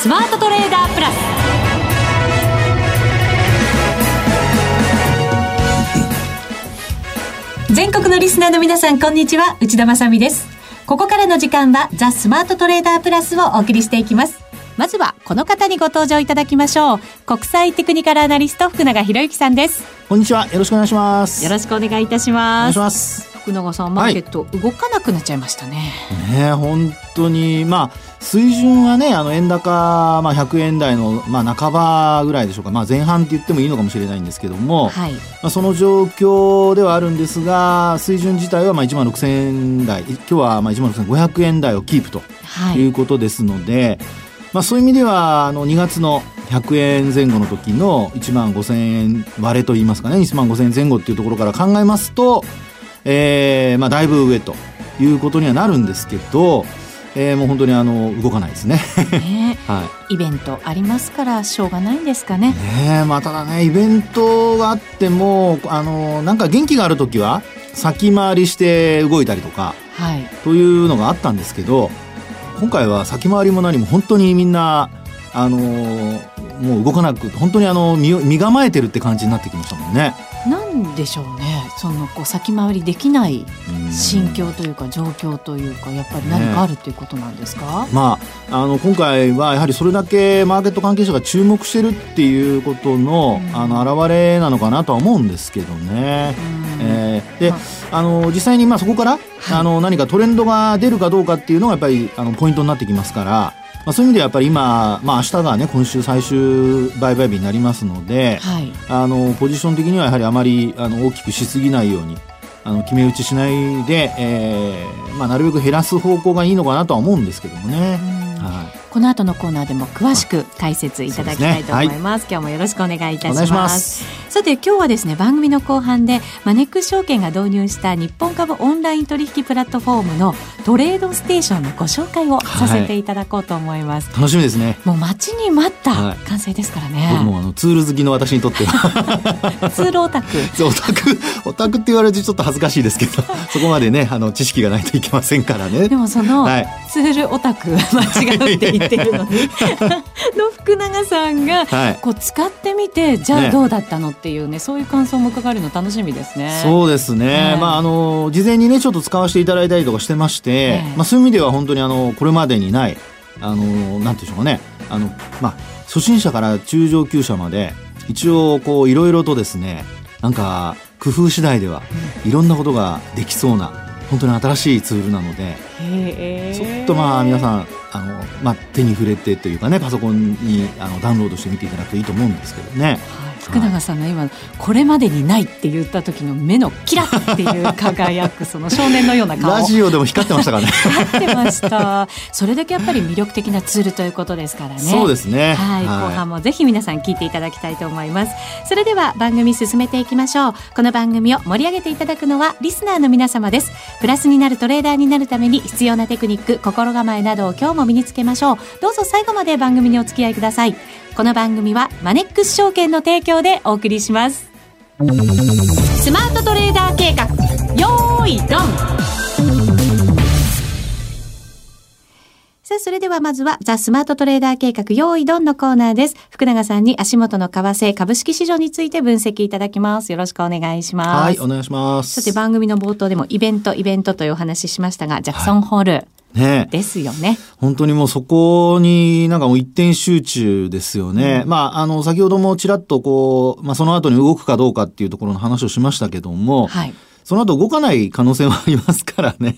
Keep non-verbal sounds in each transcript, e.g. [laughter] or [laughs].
スマートトレーダープラス。全国のリスナーの皆さんこんにちは。内田まさです。ここからの時間はザ・スマートトレーダープラスをお送りしていきます。まずはこの方にご登場いただきましょう。国際テクニカルアナリスト福永博之さんです。こんにちは。よろしくお願いします。よろしくお願いいたします。お願いします福永さんマーケット動かなくなっちゃいましたね。はい、ね本当に。まあ水準はねあの円高、まあ、100円台の、まあ、半ばぐらいでしょうか、まあ、前半って言ってもいいのかもしれないんですけども、はい、まあ、その状況ではあるんですが水準自体はまあ1万6000円台。今日はまあ1万6500円台をキープとい。うことですので、はい、まあ、そういう意味ではあの2月の100円前後の時の1万5000円割れといいますかね。1万5000円前後っていうところから考えますとえー、まあ、だいぶ上ということにはなるんですけど、えー、もう本当にあの動かないですね。ね、[laughs] はい、イベントありますからしょうがないんですかね。ねまあ、ただねイベントがあってもあのなんか元気がある時は先回りして動いたりとか、はい、というのがあったんですけど今回は先回りも何も本当にみんなあのもう動かなく本当にあの身身構えてるって感じになってきましたもんね。なんでしょうねそのこう先回りできない心境というか状況というかやっぱり何かあるということなんですか、ね、まあ、あの今回はやはりそれだけマーケット関係者が注目してるっていうことの,、あの表れなのかなとは思うんですけどね。えー、で、あの実際にまあそこから、はい、あの何かトレンドが出るかどうかっていうのがやっぱりあのポイントになってきますから。まあ、そういう意味ではやっぱり今、まあ明日がね今週最終売買日になりますので、はい、あのポジション的にはやはりあまりあの大きくしすぎないようにあの決め打ちしないで、えーまあ、なるべく減らす方向がいいのかなとは思うんですけどもね。はいこの後のコーナーでも詳しく解説いただきたいと思います。ねはい、今日もよろしくお願いいたします。さて今日はですね番組の後半でマネックス証券が導入した日本株オンライン取引プラットフォームのトレードステーションのご紹介をさせていただこうと思います。はい、楽しみですね。もう待ちに待った完成ですからね。はい、もあのツール好きの私にとってはツールオタク。オタクオタクって言われてちょっと恥ずかしいですけど、[laughs] そこまでねあの知識がないといけませんからね。でもその、ツールオタク [laughs] 間違うって言ってるのに。[laughs] の福永さんが、こう使ってみてじゃあどうだったのっていうねそういう感想も伺えるの楽しみですね。そうですね、まああの事前にねちょっと使わせていただいたりとかしてまして、まあ、そういう意味では本当にあのこれまでにないあのなんていうんでしょうかね。あの、まあ、初心者から中上級者まで一応こういろいろとですねなんか工夫次第ではいろんなことができそうな本当に新しいツールなのでちょっとまあ皆さんあの、まあ、手に触れてというかねパソコンにあのダウンロードしてみていただくといいと思うんですけどね。はい福永さんの今これまでにないって言った時の目のキラッっていう輝くその少年のような顔。ラジオでも光ってました。[laughs] からね。光ってました。それだけやっぱり魅力的なツールということですからねそうですね。はい、はい、後半もぜひ皆さん聞いていただきたいと思います。それでは番組進めていきましょう。この番組を盛り上げていただくのはリスナーの皆様です。プラスになるトレーダーになるために必要なテクニック心構えなどを今日も身につけましょう。どうぞ最後まで番組にお付き合いくださいこの番組はマネックス証券の提供でお送りしますスマートトレーダー計画よーいドンさあ、それではまずは、ザ・スマートトレーダー計画、用意ドンのコーナーです。福永さんに足元の為替、株式市場について分析いただきます。よろしくお願いします。はい、お願いします。さて、番組の冒頭でもイベント、イベントというお話ししましたが、ジャクソンホール。はいね、ですよね。本当にもうそこになんかもう一点集中ですよね。うん、まあ、あの、先ほどもちらっとこう、まあその後に動くかどうかっていうところの話をしましたけども、はい、その後動かない可能性はありますからね。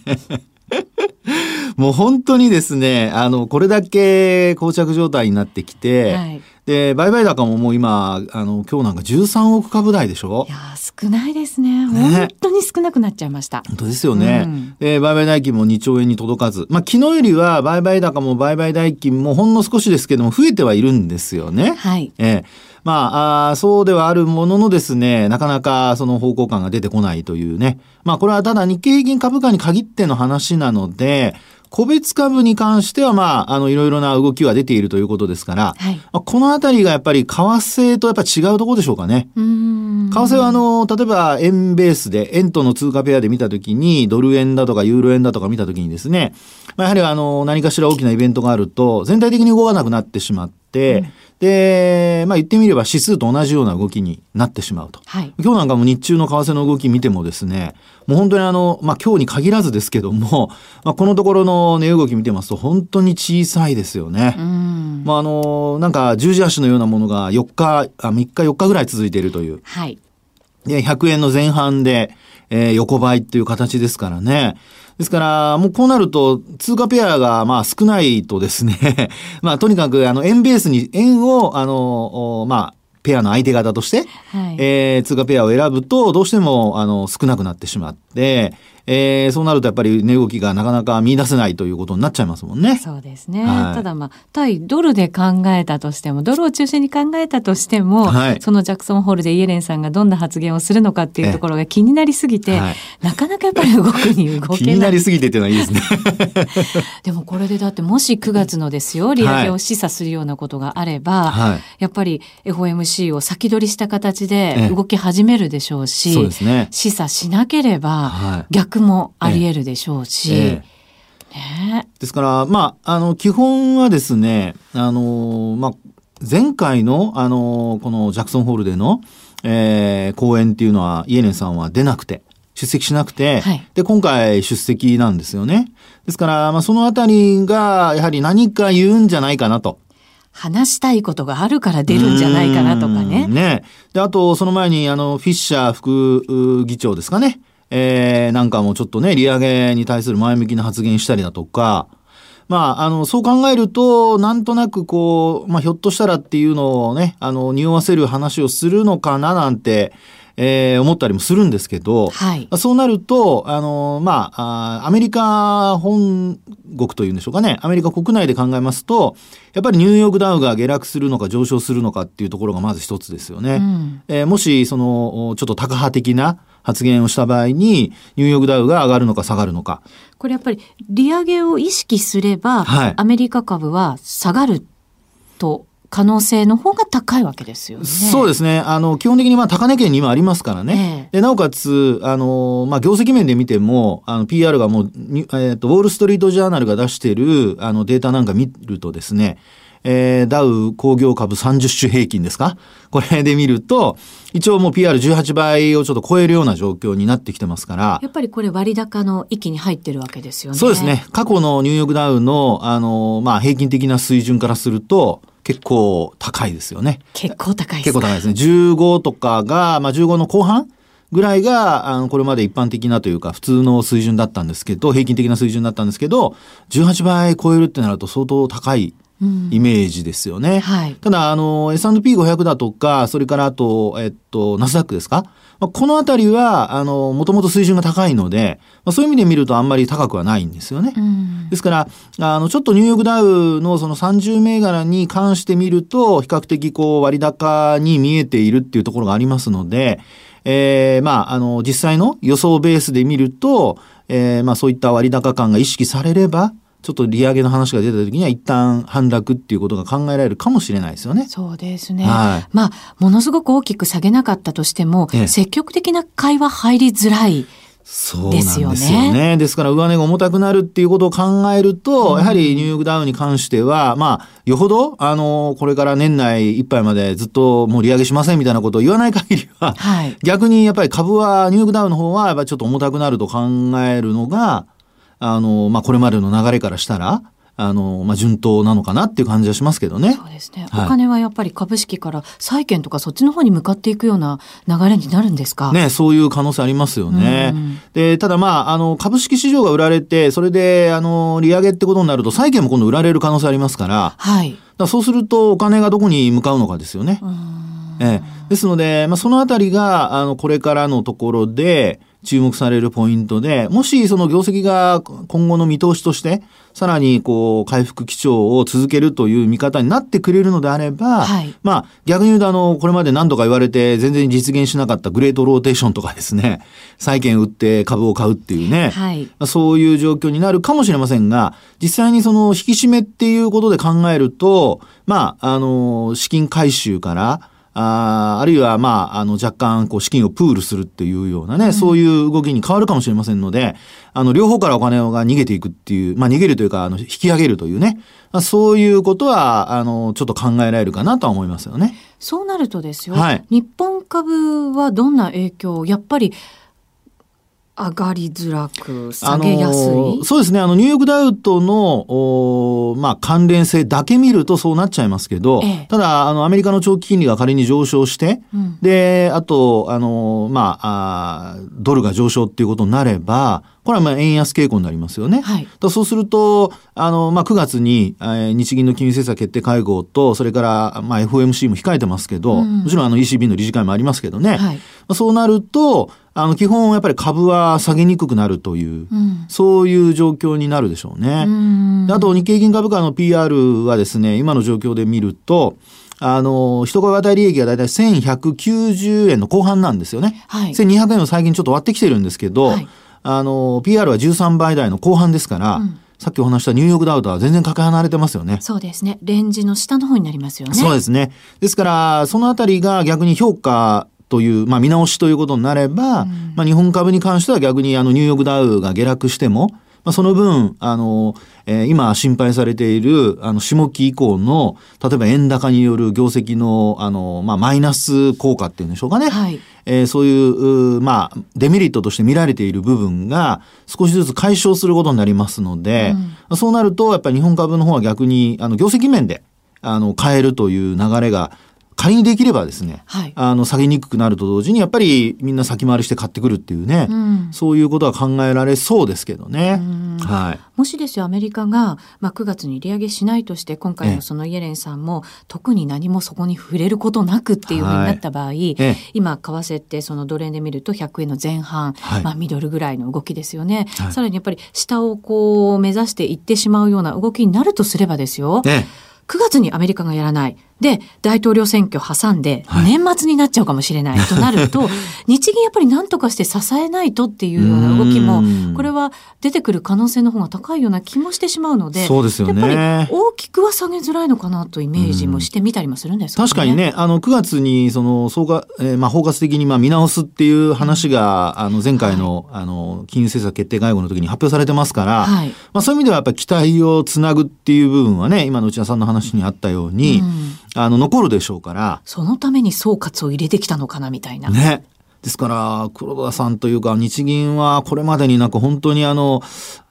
もう本当にですね、あの、これだけ膠着状態になってきて、はい、で、売買高ももう今、あの、今日なんか13億株台でしょ？いや少ないですね。本当に少なくなっちゃいました。本当ですよね。うん、で、売買代金も2兆円に届かず。まあ、昨日よりは売買高も売買代金もほんの少しですけども、増えてはいるんですよね。はい。えーまあ、あそうではあるもののですね、なかなかその方向感が出てこないというね。まあ、これはただ日経平均株価に限っての話なので、個別株に関しては、まあ、あの、いろいろな動きは出ているということですから、はい、まあ、このあたりがやっぱり為替とやっぱ違うところでしょうかね。為替は、あの、例えば円ベースで、円との通貨ペアで見たときに、ドル円だとかユーロ円だとか見たときにですね、まあ、やはりあの、何かしら大きなイベントがあると、全体的に動かなくなってしまって、うんで、まあ言ってみれば指数と同じような動きになってしまうと。はい、今日なんかも日中の為替の動き見てもですね、もう本当にあの、まあ今日に限らずですけども、[laughs] まあこのところの値動き見てますと本当に小さいですよね。まああの、なんか十字足のようなものが4日、あ3日4日ぐらい続いているという。はい。で、100円の前半で、えー、横ばいっていう形ですからね。ですから、もうこうなると、通貨ペアがまあ少ないとですね [laughs] まあとにかくあの円ベースに、円をあの、まあ、ペアの相手方として、はい、えー、通貨ペアを選ぶと、どうしてもあの少なくなってしまって、えー、そうなるとやっぱり値動きがなかなか見出せないということになっちゃいますもんね。そうですね。はい、ただまあ、対ドルで考えたとしても、ドルを中心に考えたとしても、はい、そのジャクソンホールでイエレンさんがどんな発言をするのかっていうところが気になりすぎて、はい、なかなかやっぱり動くに動けない。[laughs] 気になりすぎてっていうのはいいですね。[laughs] でもこれでだってもし9月のですよ、利上げを示唆するようなことがあれば、やっぱり FOMC を先取りした形で動き始めるでしょうし、そうですね、示唆しなければ、逆逆もあり得るでしょうし。ええね、ですから、まあ、あの、基本はですね、あの、まあ、前回の、あの、このジャクソンホールでの、えー、講演っていうのは、イエレンさんは出なくて、出席しなくて、はい、で、今回出席なんですよね。ですから、まあ、そのあたりが、やはり何か言うんじゃないかなと。話したいことがあるから出るんじゃないかなとかね。ね。で、あと、その前に、あの、フィッシャー副議長ですかね。えー、なんかもちょっとね、利上げに対する前向きな発言したりだとか、まあ、あの、そう考えると、なんとなくこう、まあ、ひょっとしたらっていうのをね、あの、匂わせる話をするのかななんて、えー、思ったりもするんですけど、はい、そうなると、あの、まあ、アメリカ本国というんでしょうかね、アメリカ国内で考えますと、やっぱりニューヨークダウが下落するのか上昇するのかっていうところがまず一つですよね。うん、えー、もし、その、ちょっとタカ派的な、発言をした場合に、ニューヨークダウが上がるのか下がるのか。これやっぱり利上げを意識すれば、はい、アメリカ株は下がると可能性の方が高いわけですよね。そうですね。あの、基本的にまあ高値圏にもありますからね。ええ、で、なおかつ、あの、まあ業績面で見ても、あの、PR がもう、えっ、ー、と、ウォールストリートジャーナルが出している、あの、データなんか見るとですね、えー、ダウ工業株30種平均ですか？これで見ると、一応もう PR18 倍をちょっと超えるような状況になってきてますから。やっぱりこれ割高の域に入ってるわけですよね。そうですね。過去のニューヨークダウの、あの、まあ、平均的な水準からすると、結構高いですよね。結構高いです結構高いですね。15とかが、まあ、15の後半ぐらいが、あの、これまで一般的なというか、普通の水準だったんですけど、平均的な水準だったんですけど、18倍超えるってなると相当高いイメージですよね。うんはい、ただ、あの、S&P500 だとか、それからあと、えっと、ナスダックですか？まあ、このあたりは、あの、もともと水準が高いので、まあ、そういう意味で見るとあんまり高くはないんですよね。うん、ですから、あの、ちょっとニューヨークダウのその30銘柄に関して見ると、比較的こう割高に見えているっていうところがありますので、えー、まあ、あの、実際の予想ベースで見ると、えー、まあそういった割高感が意識されれば、ちょっと利上げの話が出た時には一旦反落っていうことが考えられるかもしれないですよね。そうですね。はい、まあ、ものすごく大きく下げなかったとしても、ええ、積極的な会話入りづらい。そうなんですよね。ですから、上値が重たくなるっていうことを考えると、うん、やはりニューヨークダウンに関しては、まあ、よほど、あの、これから年内いっぱいまでずっともう利上げしませんみたいなことを言わない限りは、はい、逆にやっぱり株は、ニューヨークダウンの方は、やっぱりちょっと重たくなると考えるのが、あの、まあ、これまでの流れからしたら、あの、まあ、順当なのかなっていう感じはしますけどね。そうですね。はい、お金はやっぱり株式から債券とかそっちの方に向かっていくような流れになるんですか？ね、そういう可能性ありますよね。で、ただまあ、あの、株式市場が売られて、それで、あの、利上げってことになると、債券も今度売られる可能性ありますから、はい。だそうすると、お金がどこに向かうのかですよね。ええ、ですので、まあ、そのあたりが、あの、これからのところで、注目されるポイントで、もしその業績が今後の見通しとして、さらにこう回復基調を続けるという見方になってくれるのであれば、はい、まあ逆に言うとあのこれまで何度か言われて全然実現しなかったグレートローテーションとかですね債券売って株を買うっていうね、はい、そういう状況になるかもしれませんが実際にその引き締めっていうことで考えるとまああの資金回収からああるいは、まあ、あの、若干、こう、資金をプールするっていうようなね、うん、そういう動きに変わるかもしれませんので、あの、両方からお金が逃げていくっていう、まあ、逃げるというか、あの、引き上げるというね、まあ、そういうことは、あの、ちょっと考えられるかなとは思いますよね。そうなるとですよ、はい、日本株はどんな影響やっぱり、上がりづらく下げやすい？そうですね。あの、ニューヨークダウトの、おまあ、関連性だけ見るとそうなっちゃいますけど、ええ、ただ、あの、アメリカの長期金利が仮に上昇して、うん、で、あと、あの、まああ、ドルが上昇っていうことになれば、これはまあ円安傾向になりますよね。はい、そうすると、あの、まあ、9月に、えー、日銀の金融政策決定会合と、それから、まあ、FOMC も控えてますけど、うん、もちろんあの ECB の理事会もありますけどね。はい、まあ、そうなると、あの、基本やっぱり株は下げにくくなるという、うん、そういう状況になるでしょうね。うあと、日経銀株価の PR はですね、今の状況で見ると、あの、一株当たり利益がだいたい1190円の後半なんですよね。はい、1200円を最近ちょっと割ってきてるんですけど、はい、あの、PR は13倍台の後半ですから、うんさっきお話したニューヨークダウとは全然かけ離れてますよね。そうですね。レンジの下の方になりますよね。そうですね。ですから、そのあたりが逆に評価という、まあ、見直しということになれば、うん、まあ、日本株に関しては逆にあのニューヨークダウが下落しても、まあ、その分、あの、えー、今心配されている、あの、下期以降の、例えば円高による業績の、あの、まあ、マイナス効果っていうんでしょうかね。はい。えー、そういう、まあ、デメリットとして見られている部分が少しずつ解消することになりますので、うん、そうなると、やっぱり日本株の方は逆に、あの、業績面で、あの、変えるという流れが仮にできればですね、はい、あの下げにくくなると同時にやっぱりみんな先回りして買ってくるっていうね、うん、そういうことは考えられそうですけどね。はい、もしですよアメリカが、まあ、9月に利上げしないとして今回のそのイエレンさんも特に何もそこに触れることなくっていうふうになった場合、はい、今為替ってそのドル円で見ると100円の前半、はい、まあ、ミドルぐらいの動きですよね、さらにやっぱり下をこう目指していってしまうような動きになるとすればですよ、9月にアメリカがやらない。で、大統領選挙挟んで、年末になっちゃうかもしれないとなると、[laughs] 日銀やっぱり何とかして支えないとっていうような動きも、これは出てくる可能性の方が高いような気もしてしまうので、そうですよね。やっぱり大きくは下げづらいのかなとイメージもしてみたりもするんですか、ね、確かにね、あの、9月に、その、総括、えー、まあ、包括的にまあ見直すっていう話が、あの、前回の、はい、あの、金融政策決定会合の時に発表されてますから、はい、まあ、そういう意味ではやっぱり期待をつなぐっていう部分はね、今の内田さんの話にあったように、うんあの、残るでしょうから。そのために総括を入れてきたのかな、みたいな。ね。ですから、黒田さんというか、日銀はこれまでになんか本当にあの、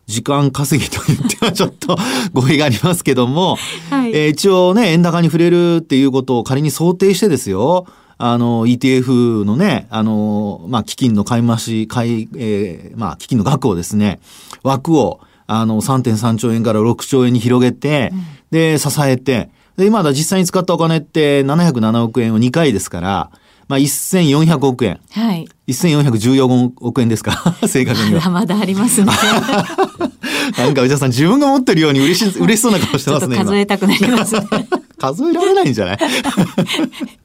時間稼ぎと言ってはちょっと [laughs] 語弊がありますけども、はい、えー、一応ね、円高に触れるっていうことを仮に想定してですよ、あの、ETF のね、あの、まあ、基金の買い増し、買い、えー、まあ、基金の額をですね、枠を、あの、3.3兆円から6兆円に広げて、うん、で、支えて、で、今だ実際に使ったお金って707億円を2回ですから、まあ、1400億円。はい。1414億円ですか？[laughs] 正確には。まだまだありますね。[laughs] なんか内田さん自分が持ってるように嬉し、嬉しそうな顔してますね。数えたくなりますね。数えられないんじゃない？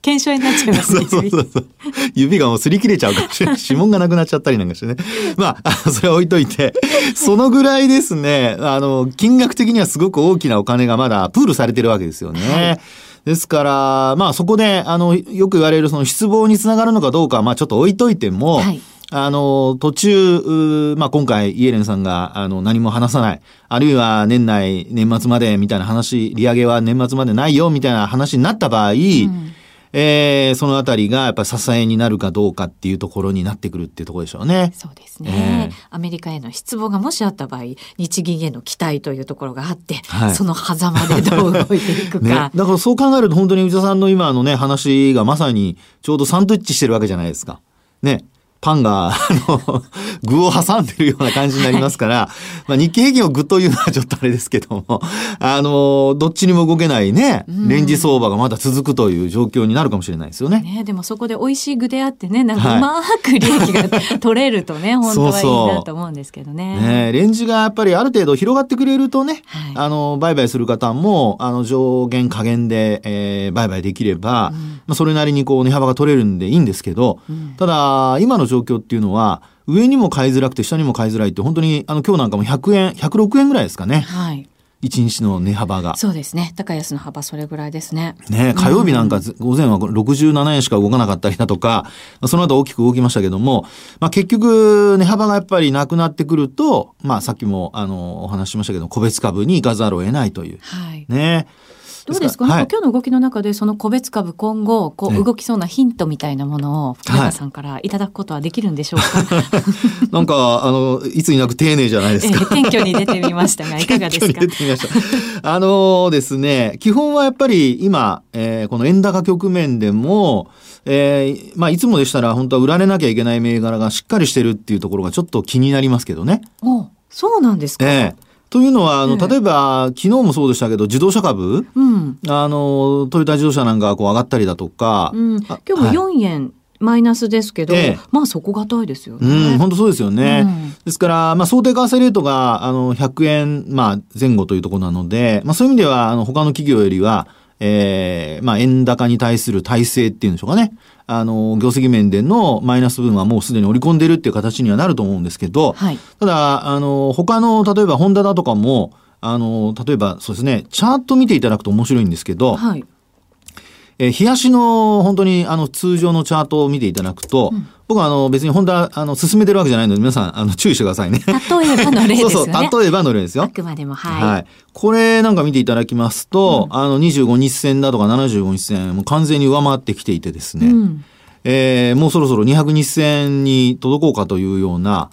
検証になっちゃいますね。そうそうそう。指がもう擦り切れちゃうかもしれない。指紋がなくなっちゃったりなんかしてね。まあ、それは置いといて、そのぐらいですね、あの、金額的にはすごく大きなお金がまだプールされてるわけですよね。はいですから、まあそこで、あの、よく言われるその失望につながるのかどうか、まあちょっと置いといても、はいあの、途中、まあ、今回、イエレンさんが、あの、何も話さない。あるいは、年内、年末まで、みたいな話、利上げは年末までないよ、みたいな話になった場合、うん、えー、そのあたりが、やっぱ支えになるかどうかっていうところになってくるっていうところでしょうね。そうですね。えー、アメリカへの失望がもしあった場合、日銀への期待というところがあって、はい、その狭間でどう動いていくか。[laughs] ね、だからそう考えると、本当に内田さんの今のね、話がまさに、ちょうどサンドイッチしてるわけじゃないですか。ね。パンが、あの、[laughs] 具を挟んでるような感じになりますから、まあ日経平均を具というのはちょっとあれですけども、あの、どっちにも動けないね、レンジ相場がまだ続くという状況になるかもしれないですよね。ねでもそこで美味しい具であってね、なんかうまく利益が取れるとね、[laughs] 本当はいいなと思うんですけどね。ねレンジがやっぱりある程度広がってくれるとね、はい、あの、売買する方も、あの、上限下限で、えー、売買できれば、うん、まあそれなりにこう値幅が取れるんでいいんですけど、うん、ただ、今の状況っていうのは、上にも買いづらくて下にも買いづらいって本当にあの今日なんかも100円106円ぐらいですかね。はい。一日の値幅が。そうですね。高安の幅それぐらいですね。ね火曜日なんか午前は67円しか動かなかったりだとか、その後大きく動きましたけども、まあ結局値幅がやっぱりなくなってくると、まあさっきもあのお話ししましたけど、個別株に行かざるを得ないという。はい。ね。どうですか、はい、今日の動きの中でその個別株今後こう動きそうなヒントみたいなものを福永さんからいただくことはできるんでしょうか、はい、なんかあのいつになく丁寧じゃないですか、えー、謙虚に出てみましたがいかがですか？あのですね基本はやっぱり今、えー、この円高局面でもえー、まあ、いつもでしたら本当は売られなきゃいけない銘柄がしっかりしてるっていうところがちょっと気になりますけどね。おそうなんですか？ええ。ーというのは、あの、例えば、昨日もそうでしたけど、自動車株、うん、あの、トヨタ自動車なんかこう上がったりだとか。うん、今日も4円、はいマイナスですけど、ええ、まあ底堅いですよね。うん、本当そうですよね。うん、ですから、まあ想定為替レートが、あの、100円、まあ前後というところなので、まあそういう意味では、あの、他の企業よりは、ええー、まあ円高に対する体制っていうんでしょうかね。あの、業績面でのマイナス分はもうすでに織り込んでるっていう形にはなると思うんですけど、はい、ただ、あの、他の、例えばホンダだとかも、あの、例えばそうですね、チャート見ていただくと面白いんですけど、はい、えー、冷やしの本当にあの通常のチャートを見ていただくと、うん、僕はあの別に本田あの進めてるわけじゃないので皆さんあの注意してくださいね。例えばの例ですよね。[laughs] そうそう例えばの例ですよ。あくまでもはい。はい。これなんか見ていただきますと、うん、あの25日線だとか75日線もう完全に上回ってきていてですね。うんえー、もうそろそろ200日線に届こうかというような、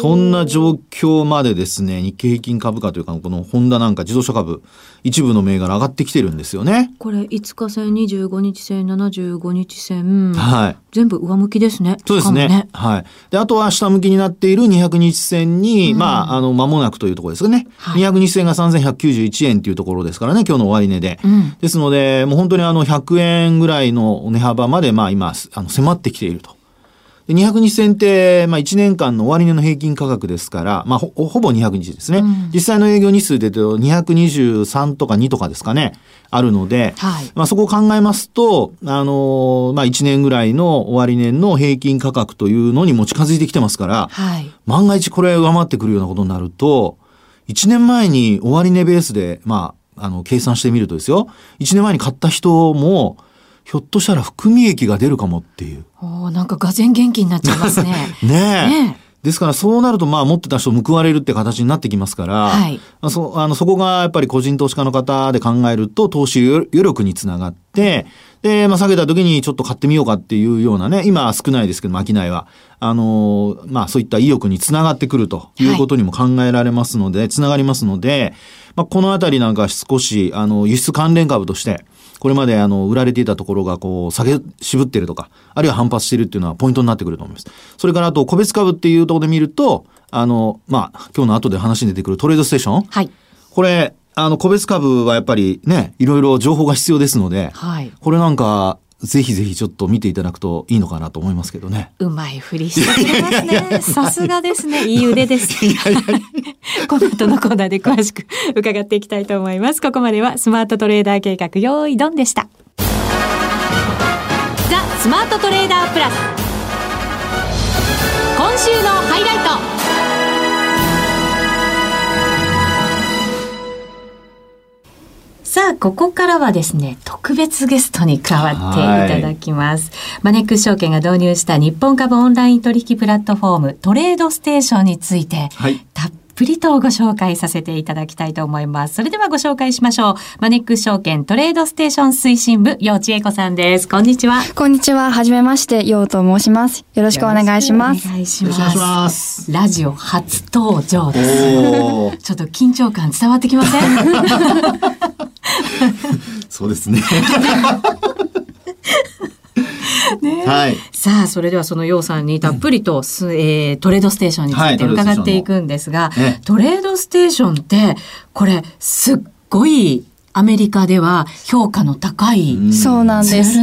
そんな状況までですね、日経平均株価というか、このホンダなんか自動車株、一部の銘柄上がってきてるんですよね。これ、5日線、25日線、75日線、はい。全部上向きですね。そうですね。ねはい。で、あとは下向きになっている200日線に、うん、まあ、あの、間もなくというところですね。はい、200日線が3191円というところですからね、今日の終値で。うん、ですので、もう本当にあの、100円ぐらいの値幅まで、まあ今、あの、迫ってきていると。200日線って、まあ、1年間の終値の平均価格ですから、まあ、ほほぼ200日ですね、うん、実際の営業日数で言うと223とか2とかですかね、あるので、はい、まあ、そこを考えますと、あのー、まあ、1年ぐらいの終値の平均価格というのにも近づいてきてますから、はい、万が一これ上回ってくるようなことになると、1年前に終値ベースで、まあ、あの、計算してみるとですよ、1年前に買った人も、ひょっとしたら含み益が出るかもっていう。おなんかがぜ元気になっちゃいますね。[laughs] ねですからそうなるとまあ持ってた人報われるって形になってきますから、はい、そあのそこがやっぱり個人投資家の方で考えると投資余力につながって、で、まあ下げた時にちょっと買ってみようかっていうようなね、今は少ないですけど、商いは。あの、まあそういった意欲につながってくるということにも考えられますので、はい、つながりますので、まあこのあたりなんか少し、あの、輸出関連株として、これまであの、売られていたところがこう、下げ渋ってるとか、あるいは反発してるっていうのはポイントになってくると思います。それからあと、個別株っていうところで見ると、あの、まあ、今日の後で話に出てくるトレードステーション。はい。これ、あの、個別株はやっぱりね、いろいろ情報が必要ですので、はい。これなんか、ぜひぜひちょっと見ていただくといいのかなと思いますけどね。うまいふりしてくれますね。さすがですね。いい腕です。[laughs] この後のコーナーで詳しく伺っていきたいと思います。ここまではスマートトレーダー計画用意ドンでした。ザ・スマートトレーダープラス。今週のハイライト。さあ、ここからはですね、特別ゲストに加わっていただきます。マネックス証券が導入した日本株オンライン取引プラットフォームトレードステーションについて、はい、たっぷりとご紹介させていただきたいと思います。それではご紹介しましょう。マネックス証券トレードステーション推進部、陽千恵子さんです。こんにちは。こんにちは。はじめまして、陽と申します。よろしくお願いします。お願いします。ラジオ初登場です。ちょっと緊張感伝わってきません？[laughs] そうですね。[laughs] ねはい、さあ、それではその楊さんにたっぷりと、うん、えー、トレードステーションについて伺っていくんですが、はい、トレードステーション。って、これ、すっごいアメリカでは評価の高いツール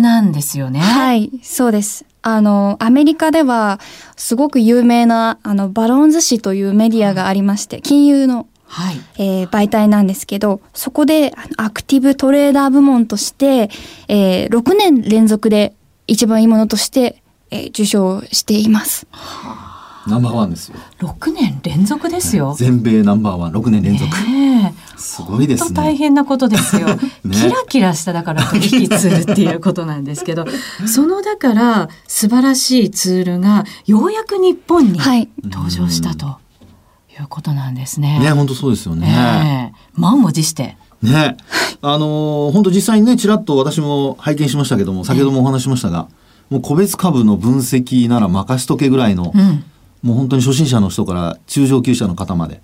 なんですよね。はい、そうです。あの、アメリカでは、すごく有名な、あの、バロンズ紙というメディアがありまして、金融の、はい、えー、媒体なんですけど、そこで、アクティブトレーダー部門として、えー、6年連続で一番いいものとして、えー、受賞しています。はあナンバーワンですよ。六年連続ですよ。全米ナンバーワン、六年連続。すごいですね。大変なことですよ。[laughs] ね、キラキラしただから取引ツールっていうことなんですけど、[laughs] そのだから素晴らしいツールがようやく日本に登場したということなんですね。ね、本当そうですよね。ね満を持して。ね、あのー、本当実際にね、ちらっと私も拝見しましたけども、先ほどもお話しましたが、もう個別株の分析なら任しとけぐらいの、うん。もう本当に初心者の人から中上級者の方まで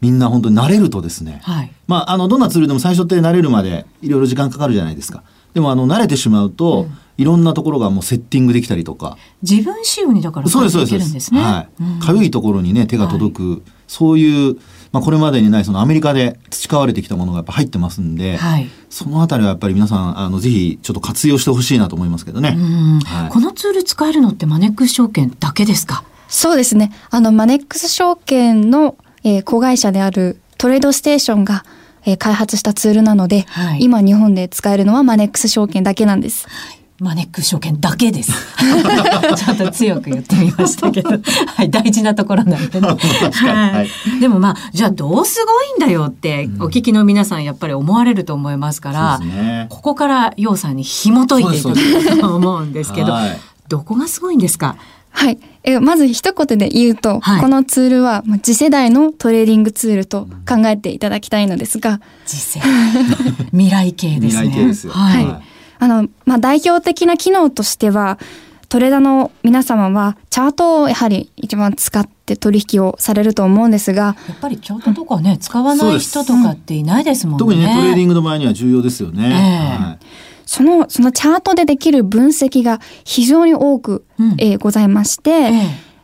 みんな本当に慣れるとですね、はい、まああのどんなツールでも最初って慣れるまでいろいろ時間かかるじゃないですか。でもあの慣れてしまうと、うん、いろんなところがもうセッティングできたりとか。自分仕様にだからそうですそうです、ね、はい、うん、いところにね手が届く、はい、そういうまあ、これまでにないそのアメリカで培われてきたものがやっぱ入ってますんで、はい、そのあたりはやっぱり皆さんあのぜひちょっと活用してほしいなと思いますけどね、はい、このツール使えるのってマネックス証券だけですか？そうですね。あの、マネックス証券の、えー、子会社であるトレードステーションが、えー、開発したツールなので、はい、今日本で使えるのはマネックス証券だけなんです。マネックス証券だけです。[laughs] ちょっと強く言ってみましたけど、はい、大事なところなんでね。[laughs] はい、でもまあ、じゃあどうすごいんだよって、お聞きの皆さんやっぱり思われると思いますから、うんね、ここから楊さんに紐解いていただくと [laughs] 思うんですけど、はい、どこがすごいんですか？はい。えまず一言で言うと、はい、このツールは次世代のトレーディングツールと考えていただきたいのですが。次世代。未来系ですね。未来系ですよ。はい。あの、まあ、代表的な機能としては、トレーダーの皆様はチャートをやはり一番使って取引をされると思うんですが。やっぱりチャートとかね、うん、使わない人とかっていないですもんね。特にね、トレーディングの場合には重要ですよね。えー、はいその、そのチャートでできる分析が非常に多く、うん、えー、ございまして、ええ、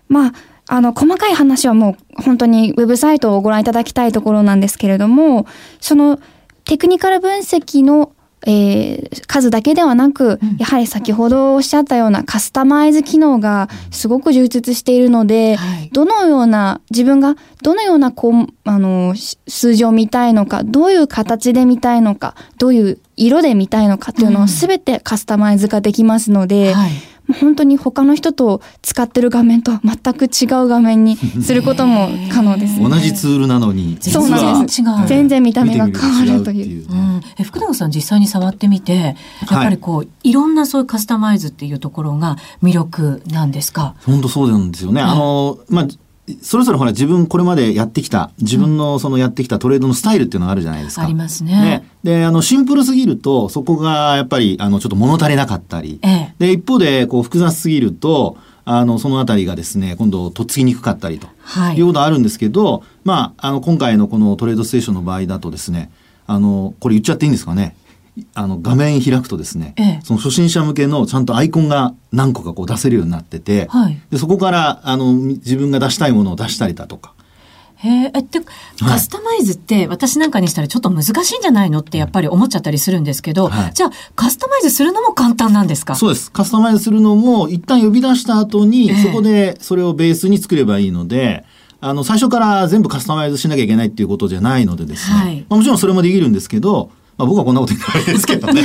まあ、あの、細かい話はもう本当にウェブサイトをご覧いただきたいところなんですけれども、そのテクニカル分析のえー、数だけではなく、やはり先ほどおっしゃったようなカスタマイズ機能がすごく充実しているので、はい、どのような、自分がどのようなこう、あの、数字を見たいのか、どういう形で見たいのか、どういう色で見たいのかっていうのを全てカスタマイズができますので、うんはい本当に他の人と使ってる画面と全く違う画面にすることも可能です、ね、同じツールなのに。そうなんです。全然見た目が変わるという。うん、え福永さん実際に触ってみてやっぱりこう、はい、いろんなそういうカスタマイズっていうところが魅力なんですか？本当そうなんですよね。あのまあそれぞれほら自分これまでやってきた自分のそのやってきたトレードのスタイルっていうのがあるじゃないですか。ありますね。ねであのシンプルすぎるとそこがやっぱりあのちょっと物足りなかったり、ええ、で一方でこう複雑すぎるとあのそのあたりがですね今度とっつきにくかったりと、はい、いうことあるんですけど、まああの今回のこのトレードステーションの場合だとですねあのこれ言っちゃっていいんですかね？あの画面開くとですね、ええ、その初心者向けのちゃんとアイコンが何個かこう出せるようになってて、はい、でそこからあの自分が出したいものを出したりだとか。へえ、ってカスタマイズって私なんかにしたらちょっと難しいんじゃないのってやっぱり思っちゃったりするんですけど、はい、じゃあカスタマイズするのも簡単なんですか？そうです。カスタマイズするのも一旦呼び出した後に、そこでそれをベースに作ればいいので、あの、最初から全部カスタマイズしなきゃいけないっていうことじゃないのでですね。はい、まあ、もちろんそれもできるんですけど、まあ、僕はこんなこと言ってないですけどね。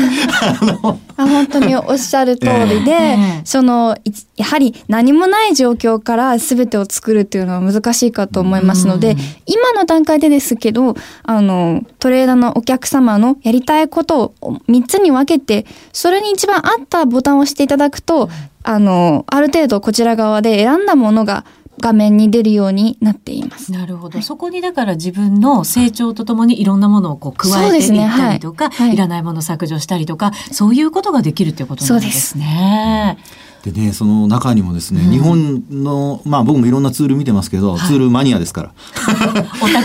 あ本当におっしゃる通りで、えー、そのやはり何もない状況から全てを作るっていうのは難しいかと思いますので、うん、今の段階でですけどあのトレーダーのお客様のやりたいことを3つに分けてそれに一番合ったボタンを押していただくと、あのある程度こちら側で選んだものが画面に出るようになっています。なるほど。はい、そこにだから自分の成長とともにいろんなものをこう加えていったりとか、ねはい、いらないものを削除したりとか、そういうことができるっていうことなんですね。でね、その中にもですね、うん、日本の、まあ僕もいろんなツール見てますけど、はい、ツールマニアですから。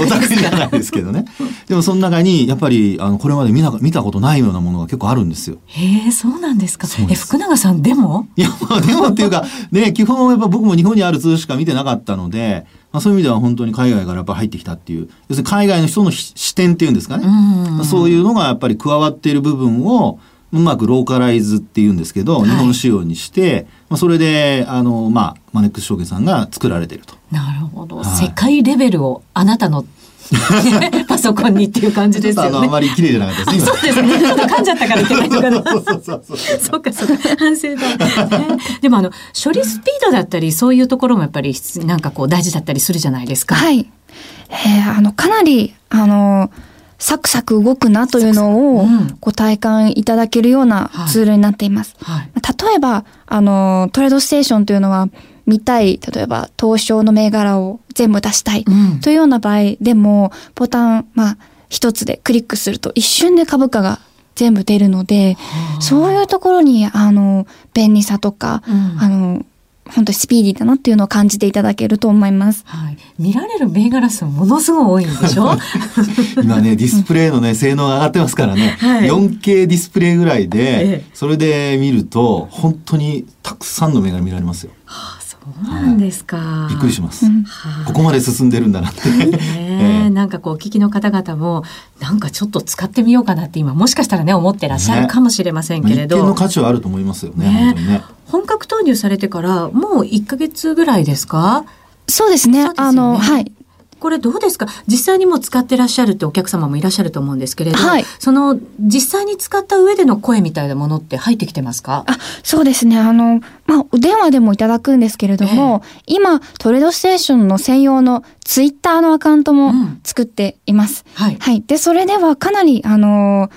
オタクじゃないですけどね。でもその中にやっぱりあのこれまで見な見たことないようなものが結構あるんですよ。へえそうなんですか。え福永さんでも？いやまあでもっていうかね基本やっぱ僕も日本にある図しか見てなかったので。まあ、そういう意味では本当に海外からやっぱ入ってきたっていう要するに海外の人の視点っていうんですかね、まあ、そういうのがやっぱり加わっている部分をうまくローカライズっていうんですけど、はい、日本仕様にして、まあ、それであの、まあ、マネックス証券さんが作られていると。なるほど、はい、世界レベルをあなたの [laughs] パソコンにっていう感じですよね。ああまり綺麗じゃなかったですね。そうですね。ちょっと噛んじゃったからいけないのかな。そうそうそうそう。そうかそうか。反省だ。でもあの処理スピードだったりそういうところもやっぱりなんかこう大事だったりするじゃないですか。はい。えー、あのかなりあのサクサク動くなというのをご体感いただけるようなツールになっています。はい。はい、例えば、あの、トレードステーションというのは、見たい、例えば、東証の銘柄を全部出したいというような場合でも、ボタン、まあ、一つでクリックすると一瞬で株価が全部出るので、そういうところに、あの、便利さとか、うん、あの、本当にスピーディーだなっていうのを感じていただけると思います。はい。見られる銘柄数ものすごい多いんでしょ？[laughs] 今ね、ディスプレイのね、性能が上がってますからね。はい、4K ディスプレイぐらいで、それで見ると、本当にたくさんの銘柄見られますよ。はあそうなんですか、びっくりします、ここまで進んでるんだなって、[laughs] えー、なんかこう聞きの方々もなんかちょっと使ってみようかなって今もしかしたらね思ってらっしゃるかもしれませんけれど、ね、の価値はあると思いますよねね。ね本格投入されてからもう1か月ぐらいですか？そうですね。すねあの、はい。これどうですか？実際にも使ってらっしゃるってお客様もいらっしゃると思うんですけれど、はい、その実際に使った上での声みたいなものって入ってきてますか？あそうですね。あの、まあ、お電話でもいただくんですけれども、えー、今、トレードステーションの専用のツイッターのアカウントも作っています。うん、はい。はい。で、それではかなり、あの、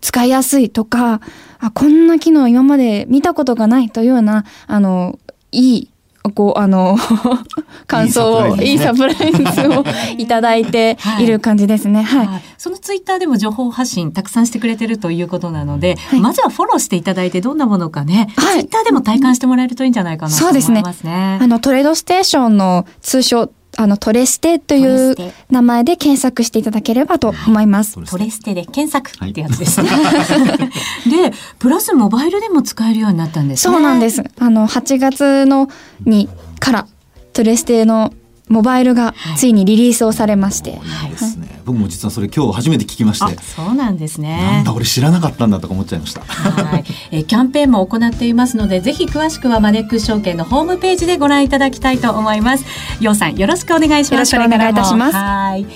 使いやすいとか、あ、こんな機能今まで見たことがないというような、あの、いいこう、あの、[laughs] 感想を、いいサプライズをいただいて [laughs] いる感じですね。はい。はい、そのツイッターでも情報発信たくさんしてくれてるということなので、はい、まずはフォローしていただいてどんなものかね、はい、ツイッターでも体感してもらえるといいんじゃないかなと思いますね。そうですね。あの、トレードステーションの通称、あの、トレステという名前で検索していただければと思います。トレステで検索ってやつですね。はい、で、プラスモバイルでも使えるようになったんですね。そうなんです。あの、8月のにからトレステのモバイルがついにリリースをされまして、はい、ですね、僕も実はそれ今日初めて聞きまして。そうなんですね。なんだ俺知らなかったんだとか思っちゃいました。はい、えキャンペーンも行っていますのでぜひ詳しくはマネックス証券のホームページでご覧いただきたいと思います。ようさんよろしくお願いします。よろしくお願いいたします。はい。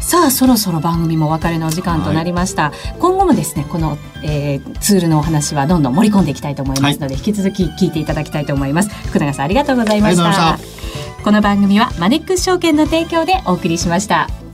さあそろそろ番組もお別れのお時間となりました、はい、今後もですねこの、えー、ツールのお話はどんどん盛り込んでいきたいと思いますので、はい、引き続き聞いていただきたいと思います。福永さんありがとうございました。この番組はマネックス証券の提供でお送りしました